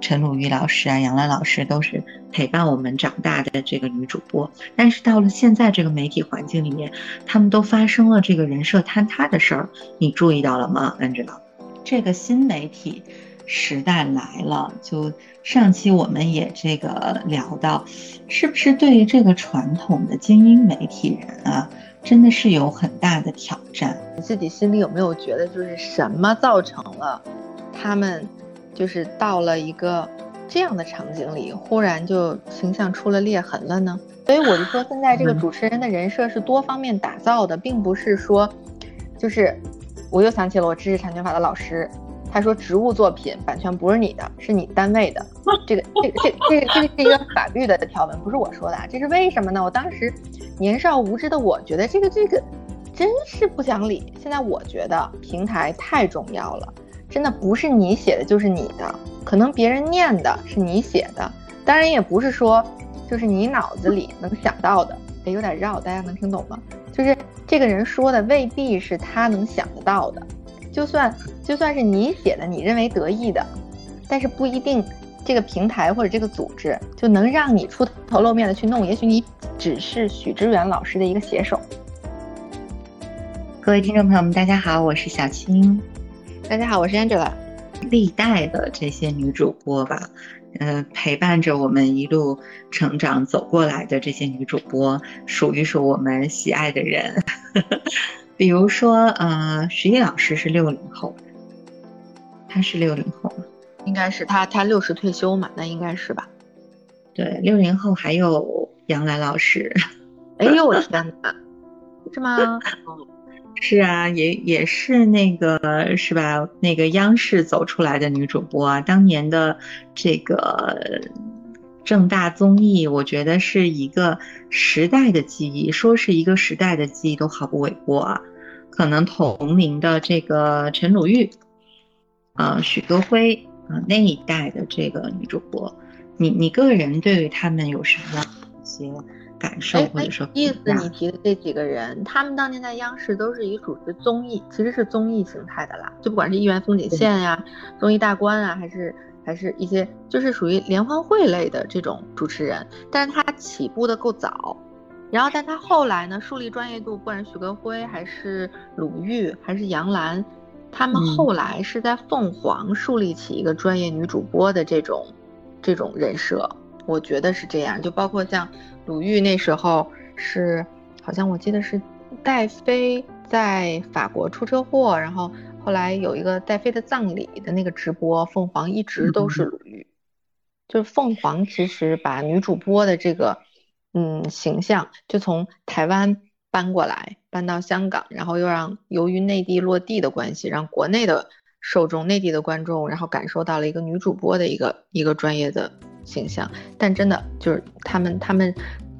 陈鲁豫老师啊、杨澜老师都是陪伴我们长大的这个女主播。但是到了现在这个媒体环境里面，他们都发生了这个人设坍塌的事儿，你注意到了吗，Angela？这个新媒体时代来了，就上期我们也这个聊到，是不是对于这个传统的精英媒体人啊？真的是有很大的挑战。你自己心里有没有觉得，就是什么造成了他们，就是到了一个这样的场景里，忽然就形象出了裂痕了呢？所以我就说，现在这个主持人的人设是多方面打造的，并不是说，就是我又想起了我知识产权法的老师。他说：“植物作品版权不是你的，是你单位的。这个、这个、这、这个、这个是一个法律的条文，不是我说的啊。这是为什么呢？我当时年少无知的我觉得这个、这个真是不讲理。现在我觉得平台太重要了，真的不是你写的就是你的，可能别人念的是你写的，当然也不是说就是你脑子里能想到的。得，有点绕，大家能听懂吗？就是这个人说的未必是他能想得到的。”就算就算是你写的，你认为得意的，但是不一定这个平台或者这个组织就能让你出头露面的去弄。也许你只是许知远老师的一个写手。各位听众朋友们，大家好，我是小青。大家好，我是 Angela。历代的这些女主播吧，呃，陪伴着我们一路成长走过来的这些女主播，数一数我们喜爱的人。比如说，呃，徐艺老师是六零后，她是六零后吗？应该是她，她六十退休嘛，那应该是吧？对，六零后还有杨澜老师。哎呦，我天哪，是吗？是啊，也也是那个是吧？那个央视走出来的女主播啊，当年的这个。正大综艺，我觉得是一个时代的记忆，说是一个时代的记忆都毫不为过啊。可能同龄的这个陈鲁豫，啊，许戈辉啊，那一代的这个女主播，你你个人对于他们有什么样一些感受或者说意思？你提的这几个人，他们当年在央视都是以主持综艺，其实是综艺形态的啦，就不管是《亿元风景线》呀、综艺大观啊，还是。还是一些就是属于联欢会类的这种主持人，但是他起步的够早，然后但他后来呢树立专业度，不管是许戈辉还是鲁豫还是杨澜，他们后来是在凤凰树立起一个专业女主播的这种这种人设，我觉得是这样。就包括像鲁豫那时候是，好像我记得是戴飞在法国出车祸，然后。后来有一个戴妃的葬礼的那个直播，凤凰一直都是鲁豫，就是凤凰其实把女主播的这个嗯形象就从台湾搬过来，搬到香港，然后又让由于内地落地的关系，让国内的受众、内地的观众，然后感受到了一个女主播的一个一个专业的形象。但真的就是他们他们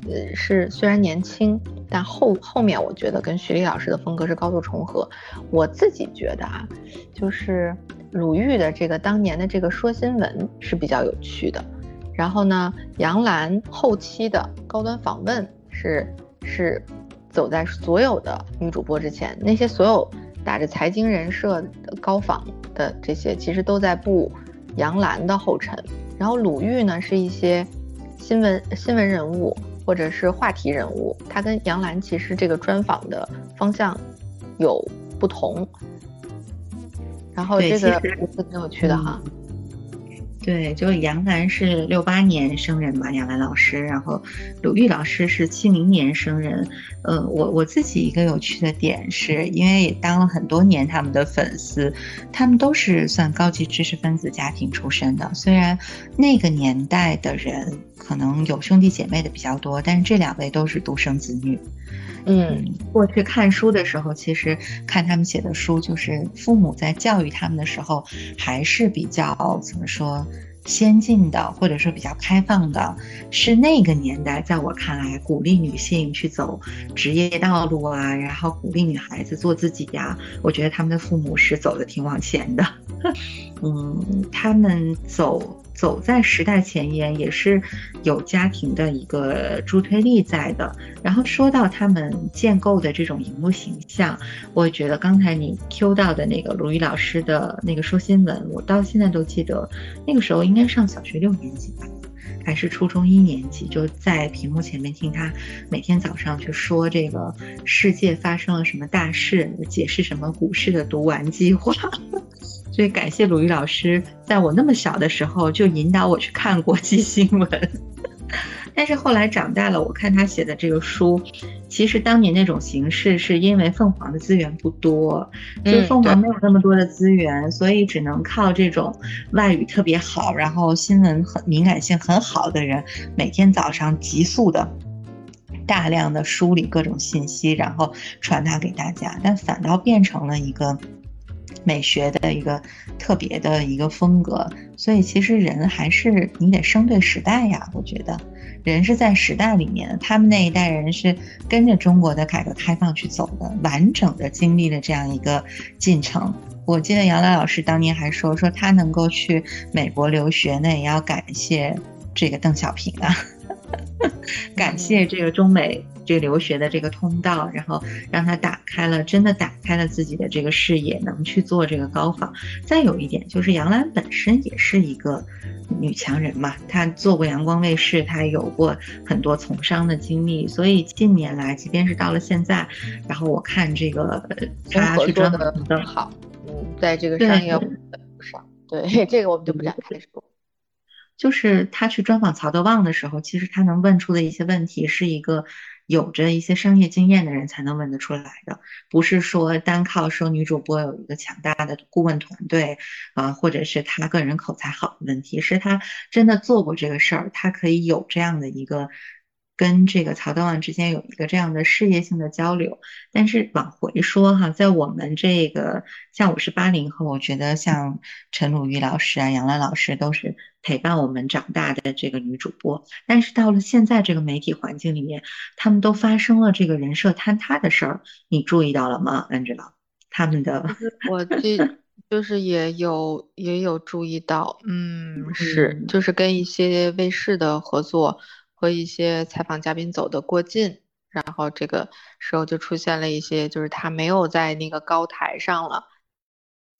呃是虽然年轻。但后后面我觉得跟徐丽老师的风格是高度重合。我自己觉得啊，就是鲁豫的这个当年的这个说新闻是比较有趣的。然后呢，杨澜后期的高端访问是是走在所有的女主播之前，那些所有打着财经人设的高仿的这些，其实都在步杨澜的后尘。然后鲁豫呢，是一些新闻新闻人物。或者是话题人物，他跟杨澜其实这个专访的方向有不同，然后这个也是挺有趣的哈。对，就杨澜是六八年生人嘛，杨澜老师，然后鲁豫老师是七零年生人。呃，我我自己一个有趣的点是，因为也当了很多年他们的粉丝，他们都是算高级知识分子家庭出身的。虽然那个年代的人可能有兄弟姐妹的比较多，但是这两位都是独生子女。嗯，过去看书的时候，其实看他们写的书，就是父母在教育他们的时候，还是比较怎么说先进的，或者说比较开放的，是那个年代，在我看来，鼓励女性去走职业道路啊，然后鼓励女孩子做自己呀。我觉得他们的父母是走的挺往前的。嗯，他们走。走在时代前沿，也是有家庭的一个助推力在的。然后说到他们建构的这种荧幕形象，我觉得刚才你 Q 到的那个鲁豫老师的那个说新闻，我到现在都记得，那个时候应该上小学六年级吧。还是初中一年级，就在屏幕前面听他每天早上去说这个世界发生了什么大事，解释什么股市的读完计划。所以感谢鲁豫老师，在我那么小的时候就引导我去看国际新闻。但是后来长大了，我看他写的这个书，其实当年那种形式是因为凤凰的资源不多，就凤凰没有那么多的资源，所以只能靠这种外语特别好，然后新闻很敏感性很好的人，每天早上急速的、大量的梳理各种信息，然后传达给大家，但反倒变成了一个。美学的一个特别的一个风格，所以其实人还是你得生对时代呀。我觉得人是在时代里面，他们那一代人是跟着中国的改革开放去走的，完整的经历了这样一个进程。我记得杨澜老师当年还说，说他能够去美国留学，那也要感谢这个邓小平啊，感谢这个中美。这个留学的这个通道，然后让他打开了，真的打开了自己的这个视野，能去做这个高仿。再有一点就是杨澜本身也是一个女强人嘛，她做过阳光卫视，她有过很多从商的经历，所以近年来，即便是到了现在，然后我看这个她去专访的好，嗯，在这个商业上，对 这个我们就不展开说。就是他去专访曹德旺的时候，其实他能问出的一些问题，是一个。有着一些商业经验的人才能问得出来的，不是说单靠说女主播有一个强大的顾问团队啊，或者是她个人口才好的问题，是她真的做过这个事儿，她可以有这样的一个。跟这个曹德旺之间有一个这样的事业性的交流，但是往回说哈，在我们这个像我是八零后，我觉得像陈鲁豫老师啊、杨澜老师都是陪伴我们长大的这个女主播，但是到了现在这个媒体环境里面，他们都发生了这个人设坍塌的事儿，你注意到了吗，Angela？他们的我这就是也有也有注意到，嗯，是就是跟一些卫视的合作。和一些采访嘉宾走的过近，然后这个时候就出现了一些，就是他没有在那个高台上了，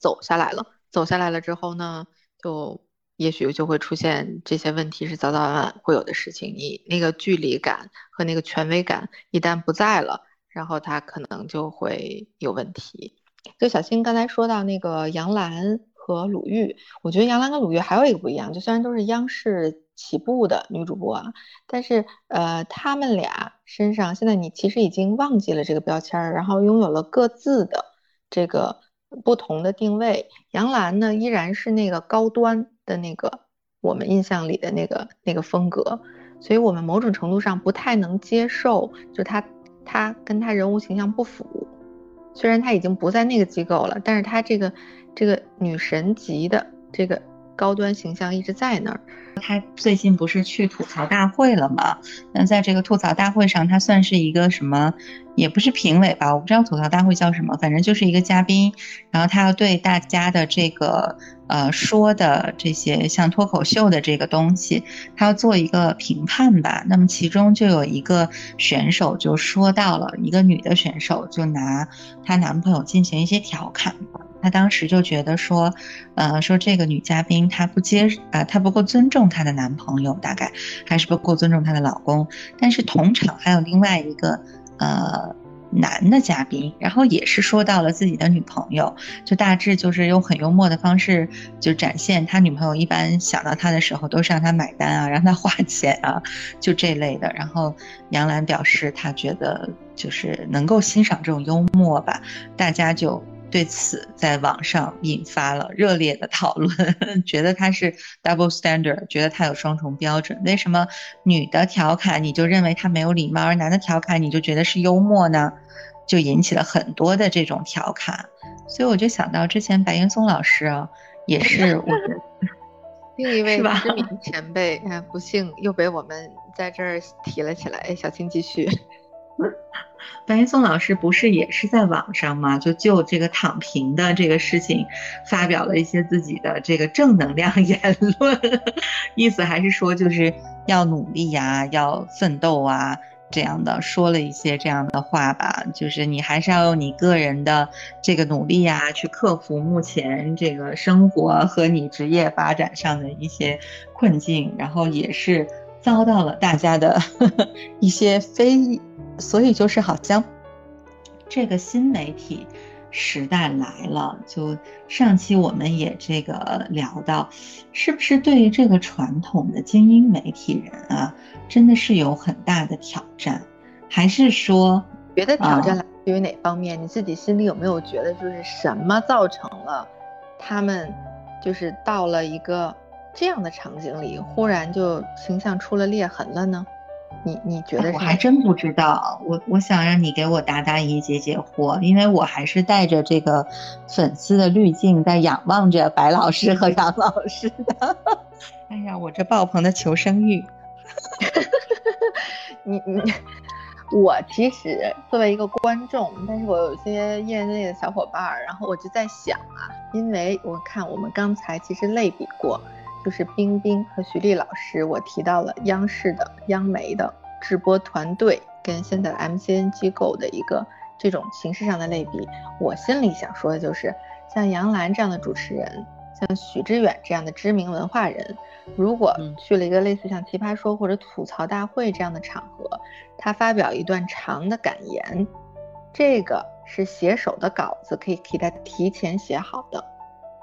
走下来了。走下来了之后呢，就也许就会出现这些问题，是早早晚晚会有的事情。你那个距离感和那个权威感一旦不在了，然后他可能就会有问题。就小新刚才说到那个杨澜和鲁豫，我觉得杨澜跟鲁豫还有一个不一样，就虽然都是央视。起步的女主播啊，但是呃，他们俩身上现在你其实已经忘记了这个标签，然后拥有了各自的这个不同的定位。杨澜呢，依然是那个高端的那个我们印象里的那个那个风格，所以我们某种程度上不太能接受，就他他跟他人物形象不符。虽然他已经不在那个机构了，但是他这个这个女神级的这个。高端形象一直在那儿。他最近不是去吐槽大会了吗？那在这个吐槽大会上，他算是一个什么？也不是评委吧，我不知道吐槽大会叫什么，反正就是一个嘉宾。然后他要对大家的这个呃说的这些像脱口秀的这个东西，他要做一个评判吧。那么其中就有一个选手就说到了，一个女的选手就拿她男朋友进行一些调侃。她当时就觉得说，呃，说这个女嘉宾她不接，呃，她不够尊重她的男朋友，大概还是不够尊重她的老公。但是同场还有另外一个，呃，男的嘉宾，然后也是说到了自己的女朋友，就大致就是用很幽默的方式就展现他女朋友一般想到他的时候都是让他买单啊，让他花钱啊，就这类的。然后杨澜表示她觉得就是能够欣赏这种幽默吧，大家就。对此，在网上引发了热烈的讨论，觉得他是 double standard，觉得他有双重标准。为什么女的调侃你就认为他没有礼貌，而男的调侃你就觉得是幽默呢？就引起了很多的这种调侃。所以我就想到之前白岩松老师啊，也是我 另一位知名前辈，不幸又被我们在这儿提了起来。小青继续。白岩松老师不是也是在网上吗？就就这个躺平的这个事情，发表了一些自己的这个正能量 言论，意思还是说就是要努力呀，要奋斗啊这样的，说了一些这样的话吧。就是你还是要用你个人的这个努力呀，去克服目前这个生活和你职业发展上的一些困境，然后也是遭到了大家的 一些非。所以就是好像，这个新媒体时代来了。就上期我们也这个聊到，是不是对于这个传统的精英媒体人啊，真的是有很大的挑战？还是说，觉得挑战来自于哪方面？你自己心里有没有觉得，就是什么造成了他们就是到了一个这样的场景里，忽然就形象出了裂痕了呢？你你觉得？我还真不知道，我我想让你给我答答疑、解解惑，因为我还是带着这个粉丝的滤镜在仰望着白老师和杨老师的。哎呀，我这爆棚的求生欲！你你，我其实作为一个观众，但是我有些业内的小伙伴，然后我就在想啊，因为我看我们刚才其实类比过。就是冰冰和徐丽老师，我提到了央视的央媒的直播团队跟现在的 MCN 机构的一个这种形式上的类比。我心里想说的就是，像杨澜这样的主持人，像许知远这样的知名文化人，如果去了一个类似像奇葩说或者吐槽大会这样的场合，他发表一段长的感言，这个是写手的稿子可以给他提前写好的。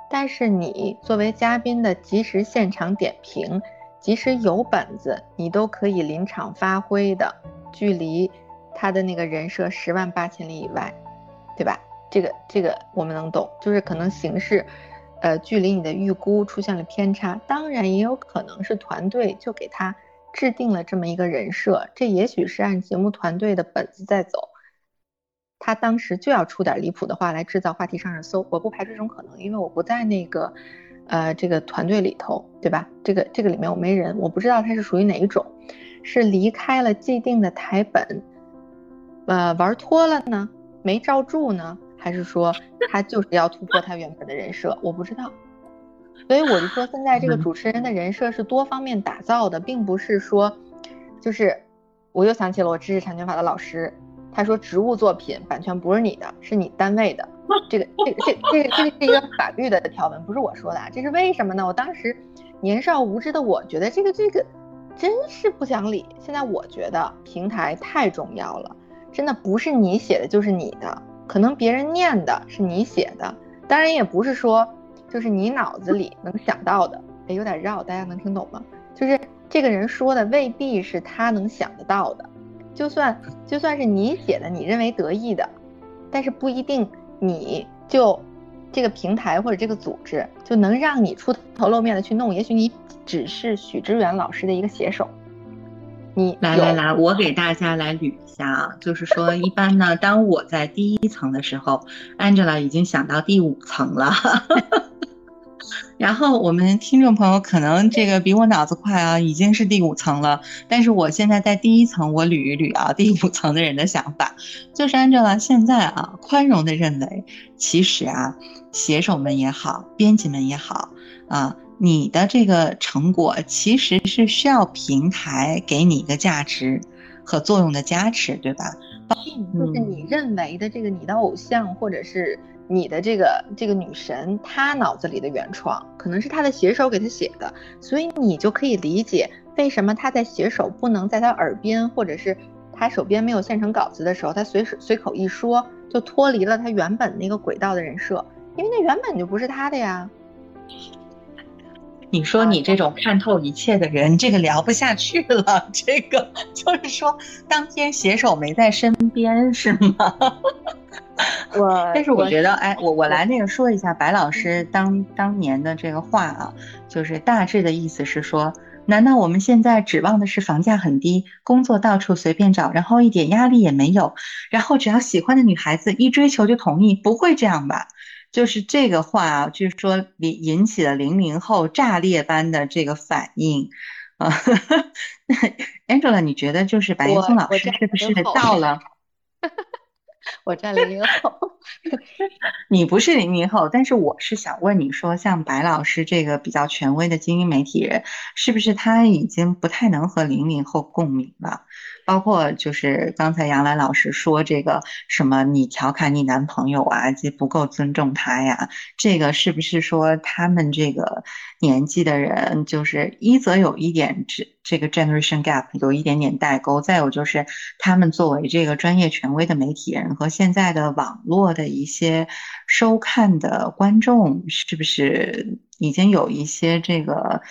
但是你作为嘉宾的及时现场点评，即使有本子，你都可以临场发挥的，距离他的那个人设十万八千里以外，对吧？这个这个我们能懂，就是可能形式，呃，距离你的预估出现了偏差。当然也有可能是团队就给他制定了这么一个人设，这也许是按节目团队的本子在走。他当时就要出点离谱的话来制造话题上热搜，我不排除这种可能，因为我不在那个，呃，这个团队里头，对吧？这个这个里面我没人，我不知道他是属于哪一种，是离开了既定的台本，呃，玩脱了呢，没罩住呢，还是说他就是要突破他原本的人设？我不知道。所以我就说，现在这个主持人的人设是多方面打造的，并不是说，就是我又想起了我知识产权法的老师。他说：“植物作品版权不是你的，是你单位的。这个、这、个这、这、个、这个是一个法律的条文，不是我说的啊。这是为什么呢？我当时年少无知的我觉得这个、这个真是不讲理。现在我觉得平台太重要了，真的不是你写的就是你的，可能别人念的是你写的，当然也不是说就是你脑子里能想到的。哎，有点绕，大家能听懂吗？就是这个人说的未必是他能想得到的。”就算就算是你写的，你认为得意的，但是不一定你就这个平台或者这个组织就能让你出头露面的去弄。也许你只是许知远老师的一个写手。你来来来，我给大家来捋一下啊，就是说一般呢，当我在第一层的时候，Angela 已经想到第五层了。然后我们听众朋友可能这个比我脑子快啊，已经是第五层了。但是我现在在第一层，我捋一捋啊，第五层的人的想法，就是按照现在啊，宽容的认为，其实啊，写手们也好，编辑们也好啊，你的这个成果其实是需要平台给你一个价值和作用的加持，对吧？就是你认为的这个你的偶像或者是。你的这个这个女神，她脑子里的原创可能是她的写手给她写的，所以你就可以理解为什么她在写手不能在她耳边，或者是她手边没有现成稿子的时候，她随时随口一说，就脱离了她原本那个轨道的人设，因为那原本就不是她的呀。你说你这种看透一切的人，这个聊不下去了。这个 就是说，当天写手没在身边，是吗？我，但是我觉得，哎，我我来那个说一下白老师当当年的这个话啊，就是大致的意思是说，难道我们现在指望的是房价很低，工作到处随便找，然后一点压力也没有，然后只要喜欢的女孩子一追求就同意？不会这样吧？就是这个话啊，据说引引起了零零后炸裂般的这个反应。啊。Angela，你觉得就是白岩松老师是不是到了？我占零零后，你不是零零后，但是我是想问你说，像白老师这个比较权威的精英媒体人，是不是他已经不太能和零零后共鸣了？包括就是刚才杨澜老师说这个什么，你调侃你男朋友啊，这不够尊重他呀？这个是不是说他们这个年纪的人，就是一则有一点这这个 generation gap 有一点点代沟，再有就是他们作为这个专业权威的媒体人和现在的网络的一些收看的观众，是不是已经有一些这个？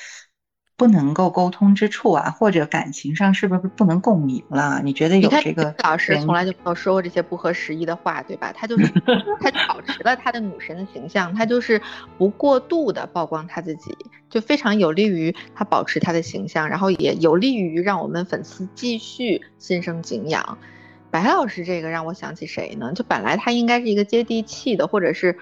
不能够沟通之处啊，或者感情上是不是不能共鸣了？你觉得有这个？老师从来就没有说过这些不合时宜的话，对吧？他就是 他保持了他的女神的形象，他就是不过度的曝光他自己，就非常有利于他保持他的形象，然后也有利于让我们粉丝继续心生敬仰。白老师这个让我想起谁呢？就本来他应该是一个接地气的，或者是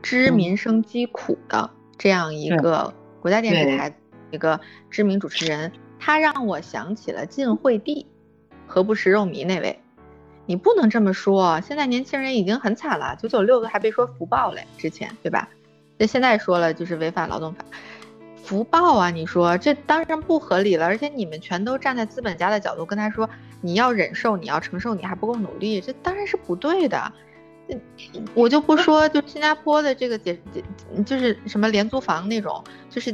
知民生疾苦的这样一个国家电视台。一个知名主持人，他让我想起了晋惠帝，何不食肉糜那位。你不能这么说，现在年轻人已经很惨了，九九六都还被说福报嘞，之前对吧？那现在说了就是违反劳动法，福报啊！你说这当然不合理了，而且你们全都站在资本家的角度跟他说，你要忍受，你要承受，你还不够努力，这当然是不对的。我就不说，就新加坡的这个解解，就是什么廉租房那种，就是。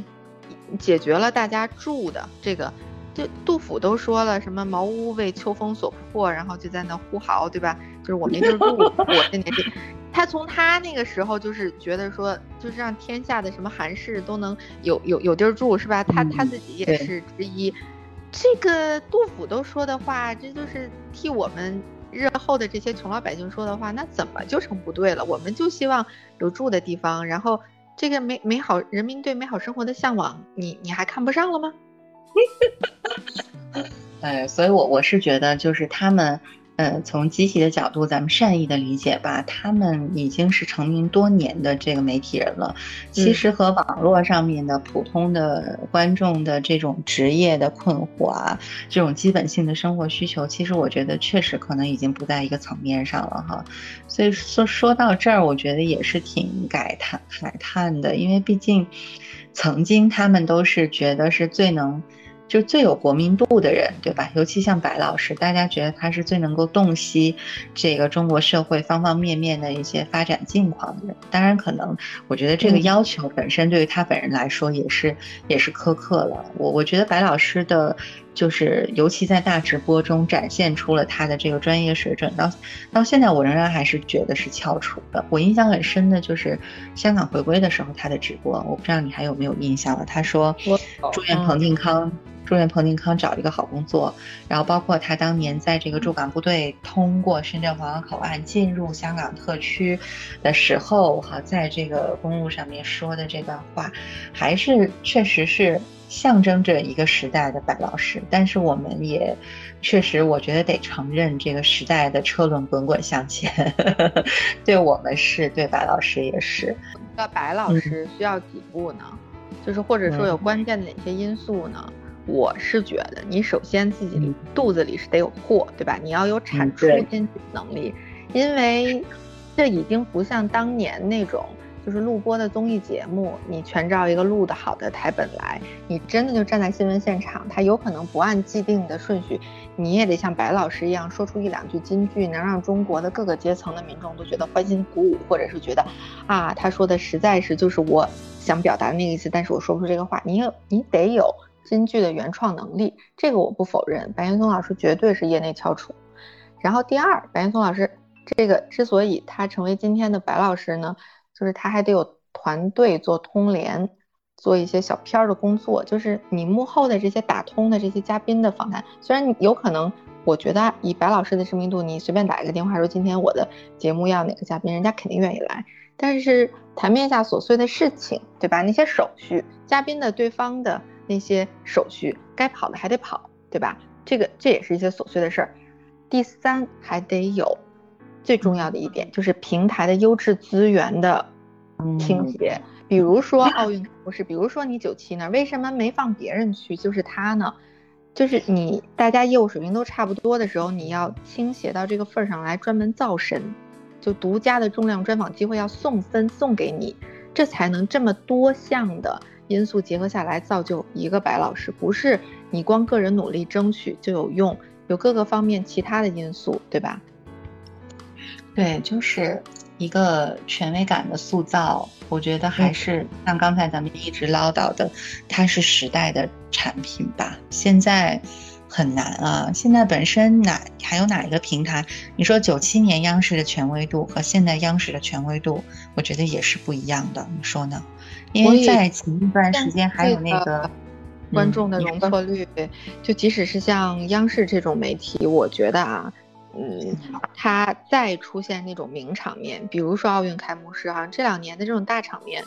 解决了大家住的这个，就杜甫都说了什么茅屋为秋风所破，然后就在那呼号，对吧？就是我没地儿住，我这年纪，他从他那个时候就是觉得说，就是让天下的什么寒士都能有有有地儿住，是吧？他他自己也是之一。这个杜甫都说的话，这就是替我们日后的这些穷老百姓说的话，那怎么就成不对了？我们就希望有住的地方，然后。这个美美好人民对美好生活的向往，你你还看不上了吗？哎，所以我我是觉得，就是他们。呃，从积极的角度，咱们善意的理解吧，他们已经是成名多年的这个媒体人了。其实和网络上面的普通的观众的这种职业的困惑啊，这种基本性的生活需求，其实我觉得确实可能已经不在一个层面上了哈。所以说说到这儿，我觉得也是挺感叹感叹的，因为毕竟曾经他们都是觉得是最能。就最有国民度的人，对吧？尤其像白老师，大家觉得他是最能够洞悉这个中国社会方方面面的一些发展境况的人。当然，可能我觉得这个要求本身对于他本人来说也是也是苛刻了。我我觉得白老师的，就是尤其在大直播中展现出了他的这个专业水准。到到现在，我仍然还是觉得是翘楚的。我印象很深的就是香港回归的时候他的直播，我不知道你还有没有印象了。他说祝愿彭定康。祝愿彭定康找一个好工作，然后包括他当年在这个驻港部队通过深圳皇岗口岸进入香港特区的时候，哈，在这个公路上面说的这段话，还是确实是象征着一个时代的白老师。但是我们也确实，我觉得得承认这个时代的车轮滚滚向前，对我们是对白老师也是。那白老师需要几步呢？就是或者说有关键的哪些因素呢？我是觉得，你首先自己肚子里是得有货，对吧？你要有产出经济能力，因为这已经不像当年那种就是录播的综艺节目，你全照一个录的好的台本来，你真的就站在新闻现场，他有可能不按既定的顺序，你也得像白老师一样说出一两句金句，能让中国的各个阶层的民众都觉得欢欣鼓舞，或者是觉得啊，他说的实在是就是我想表达的那个意思，但是我说不出这个话，你有你得有。京剧的原创能力，这个我不否认，白岩松老师绝对是业内翘楚。然后第二，白岩松老师这个之所以他成为今天的白老师呢，就是他还得有团队做通联，做一些小片儿的工作，就是你幕后的这些打通的这些嘉宾的访谈，虽然有可能，我觉得以白老师的知名度，你随便打一个电话说今天我的节目要哪个嘉宾，人家肯定愿意来。但是台面下琐碎的事情，对吧？那些手续，嘉宾的对方的。那些手续该跑的还得跑，对吧？这个这也是一些琐碎的事儿。第三，还得有最重要的一点，就是平台的优质资源的倾斜。比如说奥运不是，比如说你九七那儿，为什么没放别人去，就是他呢？就是你大家业务水平都差不多的时候，你要倾斜到这个份儿上来，专门造神，就独家的重量专访机会要送分送给你，这才能这么多项的因素结合下来造就一个白老师，不是你光个人努力争取就有用，有各个方面其他的因素，对吧？对，就是一个权威感的塑造，我觉得还是像刚才咱们一直唠叨的，它是时代的产品吧。现在很难啊，现在本身哪还有哪一个平台？你说九七年央视的权威度和现在央视的权威度，我觉得也是不一样的，你说呢？因为在前一段时间还有那个观众的容错率，就即使是像央视这种媒体，我觉得啊。嗯，他再出现那种名场面，比如说奥运开幕式啊，这两年的这种大场面，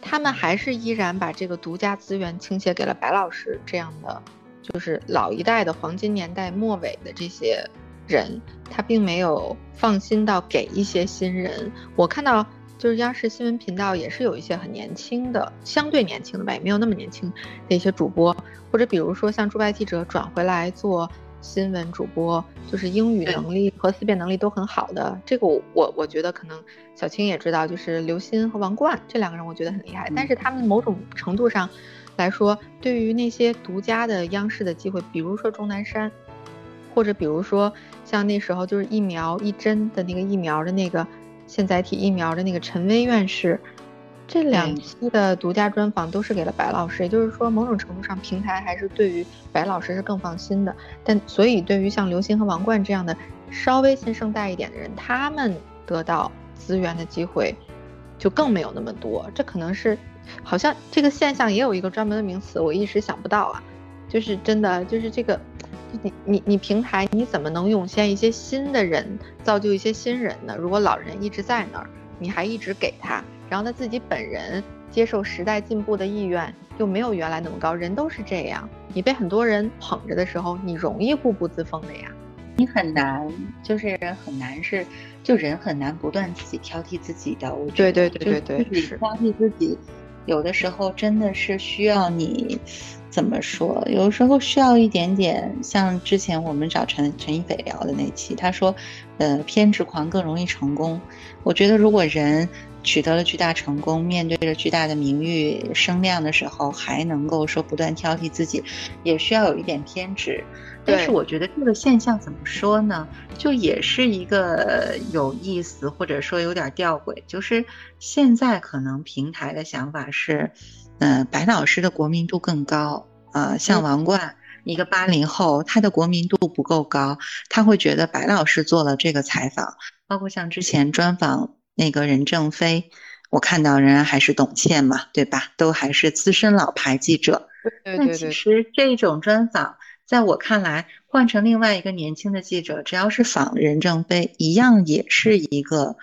他们还是依然把这个独家资源倾斜给了白老师这样的，就是老一代的黄金年代末尾的这些人，他并没有放心到给一些新人。我看到就是央视新闻频道也是有一些很年轻的，相对年轻的吧，也没有那么年轻的一些主播，或者比如说像驻外记者转回来做。新闻主播就是英语能力和思辨能力都很好的，这个我我我觉得可能小青也知道，就是刘鑫和王冠这两个人，我觉得很厉害。但是他们某种程度上来说，对于那些独家的央视的机会，比如说钟南山，或者比如说像那时候就是疫苗一针的那个疫苗的那个现载体疫苗的那个陈薇院士。这两期的独家专访都是给了白老师，也就是说，某种程度上平台还是对于白老师是更放心的。但所以，对于像刘星和王冠这样的稍微新生代一点的人，他们得到资源的机会就更没有那么多。这可能是，好像这个现象也有一个专门的名词，我一时想不到啊。就是真的，就是这个，你你你平台你怎么能涌现一些新的人，造就一些新人呢？如果老人一直在那儿，你还一直给他。然后他自己本人接受时代进步的意愿又没有原来那么高，人都是这样。你被很多人捧着的时候，你容易固步自封的呀。你很难，就是人很难是，就人很难不断自己挑剔自己的。我对对对对对，是挑剔自己，有的时候真的是需要你。怎么说？有时候需要一点点，像之前我们找陈陈一斐聊的那期，他说，呃，偏执狂更容易成功。我觉得如果人取得了巨大成功，面对着巨大的名誉声量的时候，还能够说不断挑剔自己，也需要有一点偏执。但是我觉得这个现象怎么说呢？就也是一个有意思，或者说有点吊诡，就是现在可能平台的想法是。嗯，白老师的国民度更高，呃，像王冠一个八零后，他的国民度不够高，他会觉得白老师做了这个采访，包括像之前专访那个任正非，我看到仍然还是董倩嘛，对吧？都还是资深老牌记者。对对对。那其实这种专访，在我看来，换成另外一个年轻的记者，只要是访任正非，一样也是一个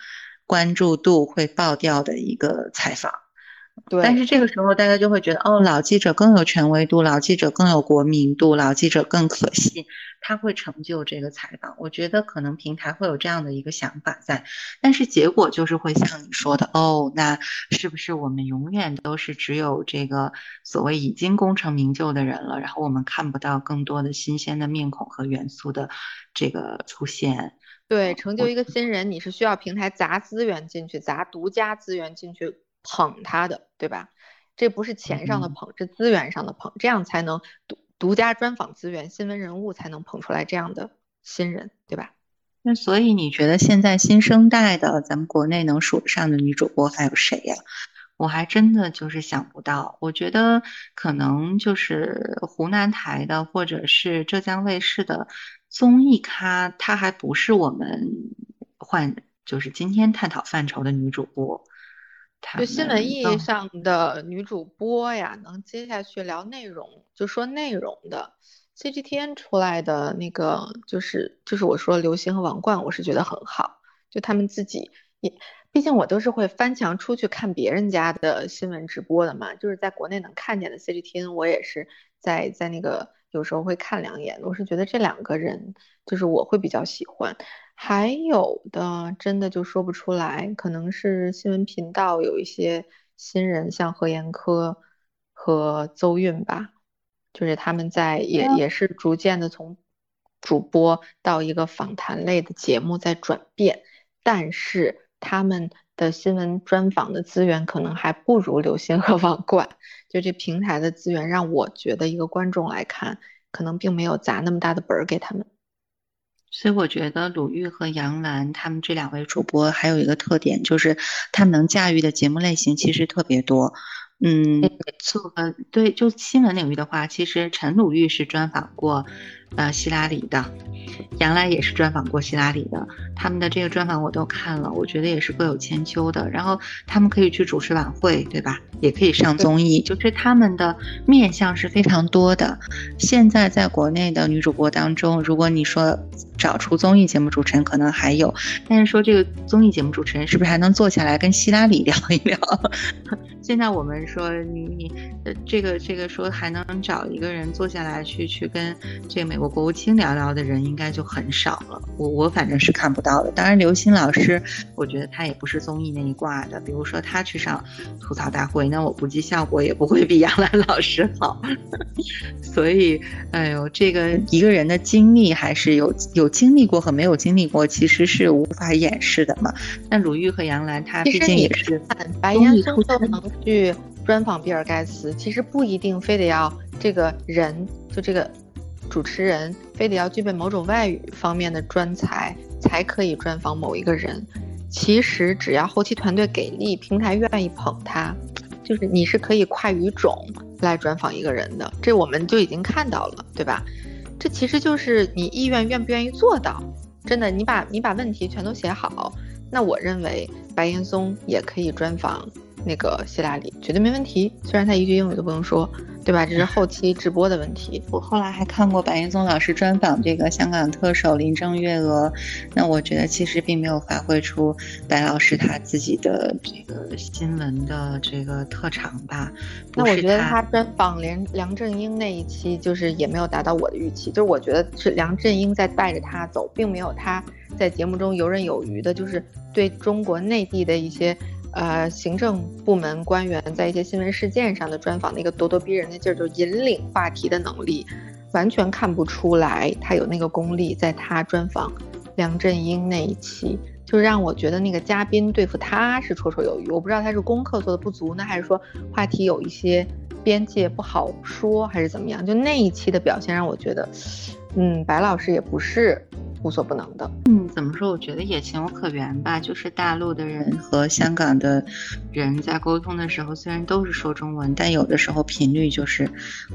关注度会爆掉的一个采访。对，但是这个时候大家就会觉得，哦，老记者更有权威度，老记者更有国民度，老记者更可信，他会成就这个采访。我觉得可能平台会有这样的一个想法在，但是结果就是会像你说的，哦，那是不是我们永远都是只有这个所谓已经功成名就的人了，然后我们看不到更多的新鲜的面孔和元素的这个出现？对，成就一个新人，你是需要平台砸资源进去，砸独家资源进去。捧他的，对吧？这不是钱上的捧，是资源上的捧，这样才能独独家专访资源，新闻人物才能捧出来这样的新人，对吧？那所以你觉得现在新生代的咱们国内能数得上的女主播还有谁呀？我还真的就是想不到。我觉得可能就是湖南台的或者是浙江卫视的综艺咖，她还不是我们换就是今天探讨范畴的女主播。就新闻意义上的女主播呀，能接下去聊内容，就说内容的。CGTN 出来的那个，就是就是我说刘星和王冠，我是觉得很好。就他们自己也，毕竟我都是会翻墙出去看别人家的新闻直播的嘛。就是在国内能看见的 CGTN，我也是在在那个有时候会看两眼。我是觉得这两个人就是我会比较喜欢，还有的真的就说不出来，可能是新闻频道有一些新人，像何延科和邹韵吧，就是他们在也也是逐渐的从主播到一个访谈类的节目在转变，但是他们。的新闻专访的资源可能还不如刘星和网冠，就这平台的资源让我觉得一个观众来看，可能并没有砸那么大的本儿给他们。所以我觉得鲁豫和杨澜他们这两位主播还有一个特点，就是他们能驾驭的节目类型其实特别多。嗯，做对，就新闻领域的话，其实陈鲁豫是专访过。呃，希拉里的杨澜也是专访过希拉里的，他们的这个专访我都看了，我觉得也是各有千秋的。然后他们可以去主持晚会，对吧？也可以上综艺，就是他们的面相是非常多的。现在在国内的女主播当中，如果你说找出综艺节目主持人，可能还有，但是说这个综艺节目主持人是不是还能坐下来跟希拉里聊一聊？现在我们说你你呃这个这个说还能找一个人坐下来去去跟这个美国国务卿聊聊的人应该就很少了，我我反正是看不到的。当然刘星老师，我觉得他也不是综艺那一挂的，比如说他去上吐槽大会，那我估计效果也不会比杨澜老师好。所以，哎呦，这个一个人的经历还是有有经历过和没有经历过，其实是无法掩饰的嘛。那鲁豫和杨澜，他毕竟也是白岩松都能去专访比尔盖茨，其实不一定非得要这个人，就这个主持人非得要具备某种外语方面的专才才可以专访某一个人。其实只要后期团队给力，平台愿意捧他，就是你是可以跨语种来专访一个人的。这我们就已经看到了，对吧？这其实就是你意愿愿不愿意做到。真的，你把你把问题全都写好，那我认为白岩松也可以专访。那个希拉里绝对没问题，虽然他一句英语都不用说，对吧？这是后期直播的问题。我后来还看过白岩松老师专访这个香港特首林郑月娥，那我觉得其实并没有发挥出白老师他自己的这个新闻的这个特长吧。那我觉得他专访梁梁振英那一期就是也没有达到我的预期，就是我觉得是梁振英在带着他走，并没有他在节目中游刃有余的，就是对中国内地的一些。呃，行政部门官员在一些新闻事件上的专访，那个咄咄逼人的劲儿，就引领话题的能力，完全看不出来他有那个功力。在他专访梁振英那一期，就让我觉得那个嘉宾对付他是绰绰有余。我不知道他是功课做的不足呢，还是说话题有一些边界不好说，还是怎么样？就那一期的表现让我觉得，嗯，白老师也不是。无所不能的，嗯，怎么说？我觉得也情有可原吧。就是大陆的人和香港的人在沟通的时候，虽然都是说中文，但有的时候频率就是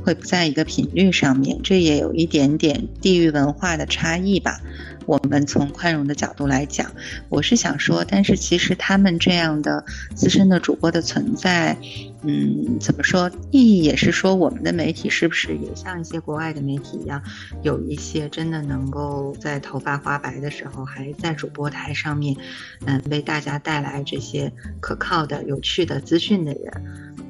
会不在一个频率上面，这也有一点点地域文化的差异吧。我们从宽容的角度来讲，我是想说，但是其实他们这样的资深的主播的存在，嗯，怎么说？意义也是说，我们的媒体是不是也像一些国外的媒体一样，有一些真的能够在头发花白的时候，还在主播台上面，嗯，为大家带来这些可靠的、有趣的资讯的人。